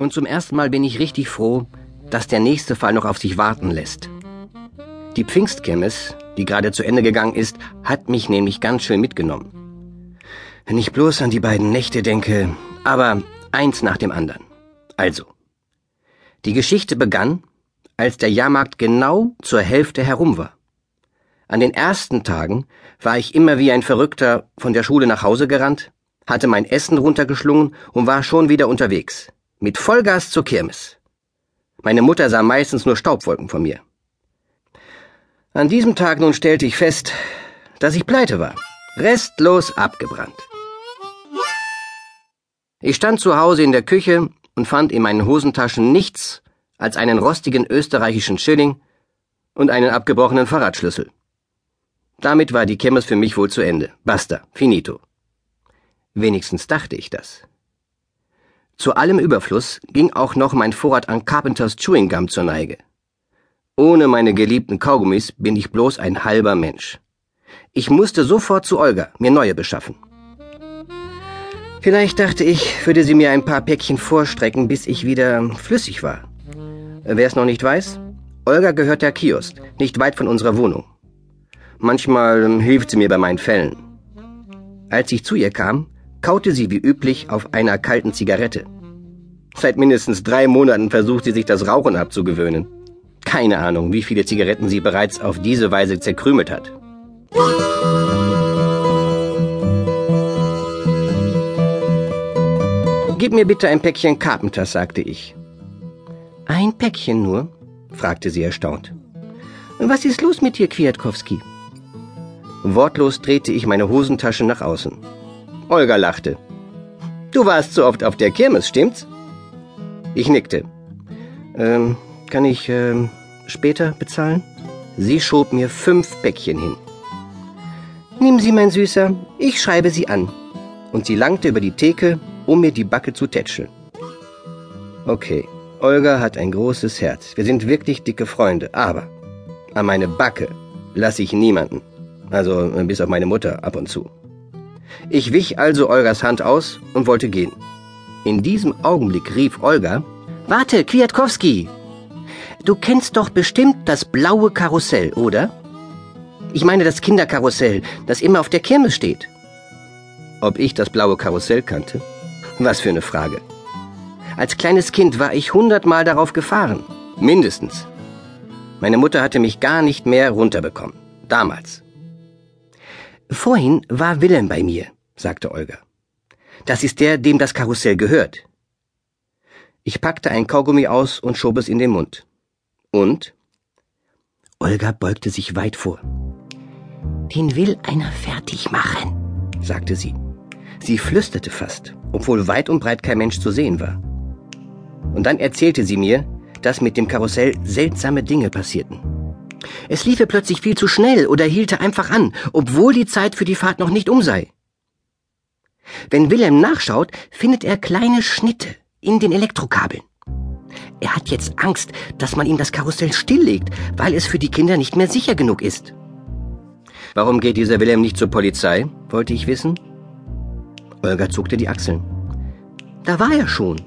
Und zum ersten Mal bin ich richtig froh, dass der nächste Fall noch auf sich warten lässt. Die Pfingstkirmes, die gerade zu Ende gegangen ist, hat mich nämlich ganz schön mitgenommen. Wenn ich bloß an die beiden Nächte denke, aber eins nach dem anderen. Also, die Geschichte begann, als der Jahrmarkt genau zur Hälfte herum war. An den ersten Tagen war ich immer wie ein Verrückter von der Schule nach Hause gerannt, hatte mein Essen runtergeschlungen und war schon wieder unterwegs. Mit Vollgas zur Kirmes. Meine Mutter sah meistens nur Staubwolken von mir. An diesem Tag nun stellte ich fest, dass ich pleite war. Restlos abgebrannt. Ich stand zu Hause in der Küche und fand in meinen Hosentaschen nichts als einen rostigen österreichischen Schilling und einen abgebrochenen Fahrradschlüssel. Damit war die Kirmes für mich wohl zu Ende. Basta, finito. Wenigstens dachte ich das. Zu allem Überfluss ging auch noch mein Vorrat an Carpenters Chewing Gum zur Neige. Ohne meine geliebten Kaugummis bin ich bloß ein halber Mensch. Ich musste sofort zu Olga mir neue beschaffen. Vielleicht dachte ich, würde sie mir ein paar Päckchen vorstrecken, bis ich wieder flüssig war. Wer es noch nicht weiß, Olga gehört der Kiosk, nicht weit von unserer Wohnung. Manchmal hilft sie mir bei meinen Fällen. Als ich zu ihr kam, kaute sie wie üblich auf einer kalten Zigarette. Seit mindestens drei Monaten versucht sie sich das Rauchen abzugewöhnen. Keine Ahnung, wie viele Zigaretten sie bereits auf diese Weise zerkrümelt hat. Gib mir bitte ein Päckchen Carpenters, sagte ich. Ein Päckchen nur? fragte sie erstaunt. Was ist los mit dir, Kwiatkowski? Wortlos drehte ich meine Hosentasche nach außen. Olga lachte. Du warst so oft auf der Kirmes, stimmt's? Ich nickte. Ähm, kann ich ähm, später bezahlen? Sie schob mir fünf Päckchen hin. Nimm sie, mein Süßer, ich schreibe sie an. Und sie langte über die Theke, um mir die Backe zu tätscheln. Okay, Olga hat ein großes Herz. Wir sind wirklich dicke Freunde, aber an meine Backe lasse ich niemanden. Also bis auf meine Mutter ab und zu. Ich wich also Olgas Hand aus und wollte gehen. In diesem Augenblick rief Olga, Warte, Kwiatkowski! Du kennst doch bestimmt das blaue Karussell, oder? Ich meine das Kinderkarussell, das immer auf der Kirmes steht. Ob ich das blaue Karussell kannte? Was für eine Frage. Als kleines Kind war ich hundertmal darauf gefahren. Mindestens. Meine Mutter hatte mich gar nicht mehr runterbekommen. Damals. Vorhin war Wilhelm bei mir, sagte Olga. Das ist der, dem das Karussell gehört. Ich packte ein Kaugummi aus und schob es in den Mund. Und? Olga beugte sich weit vor. Den will einer fertig machen, sagte sie. Sie flüsterte fast, obwohl weit und breit kein Mensch zu sehen war. Und dann erzählte sie mir, dass mit dem Karussell seltsame Dinge passierten. Es liefe plötzlich viel zu schnell oder hielte einfach an, obwohl die Zeit für die Fahrt noch nicht um sei. Wenn Wilhelm nachschaut, findet er kleine Schnitte in den Elektrokabeln. Er hat jetzt Angst, dass man ihm das Karussell stilllegt, weil es für die Kinder nicht mehr sicher genug ist. Warum geht dieser Wilhelm nicht zur Polizei? wollte ich wissen. Olga zuckte die Achseln. Da war er schon.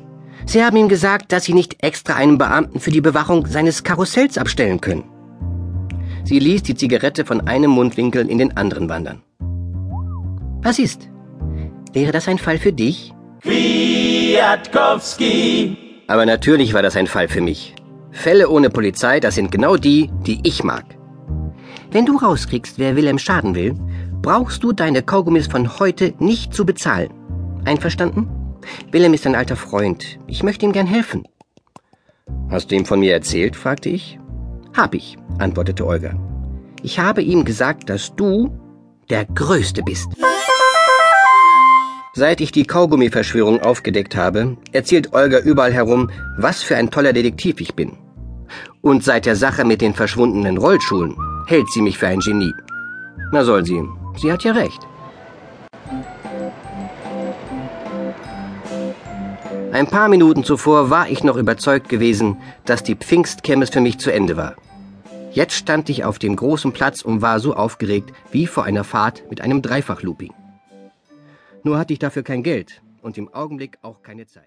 Sie haben ihm gesagt, dass Sie nicht extra einen Beamten für die Bewachung seines Karussells abstellen können. Sie ließ die Zigarette von einem Mundwinkel in den anderen wandern. Was ist? Wäre das ein Fall für dich? Kwiatkowski! Aber natürlich war das ein Fall für mich. Fälle ohne Polizei, das sind genau die, die ich mag. Wenn du rauskriegst, wer Wilhelm schaden will, brauchst du deine Kaugummis von heute nicht zu bezahlen. Einverstanden? Wilhelm ist ein alter Freund. Ich möchte ihm gern helfen. Hast du ihm von mir erzählt? fragte ich. Hab ich, antwortete Olga. Ich habe ihm gesagt, dass du der Größte bist. Seit ich die Kaugummi-Verschwörung aufgedeckt habe, erzählt Olga überall herum, was für ein toller Detektiv ich bin. Und seit der Sache mit den verschwundenen Rollschuhen hält sie mich für ein Genie. Na soll sie, sie hat ja recht. Ein paar Minuten zuvor war ich noch überzeugt gewesen, dass die Pfingstkirmes für mich zu Ende war. Jetzt stand ich auf dem großen Platz und war so aufgeregt wie vor einer Fahrt mit einem Dreifachlooping. Nur hatte ich dafür kein Geld und im Augenblick auch keine Zeit.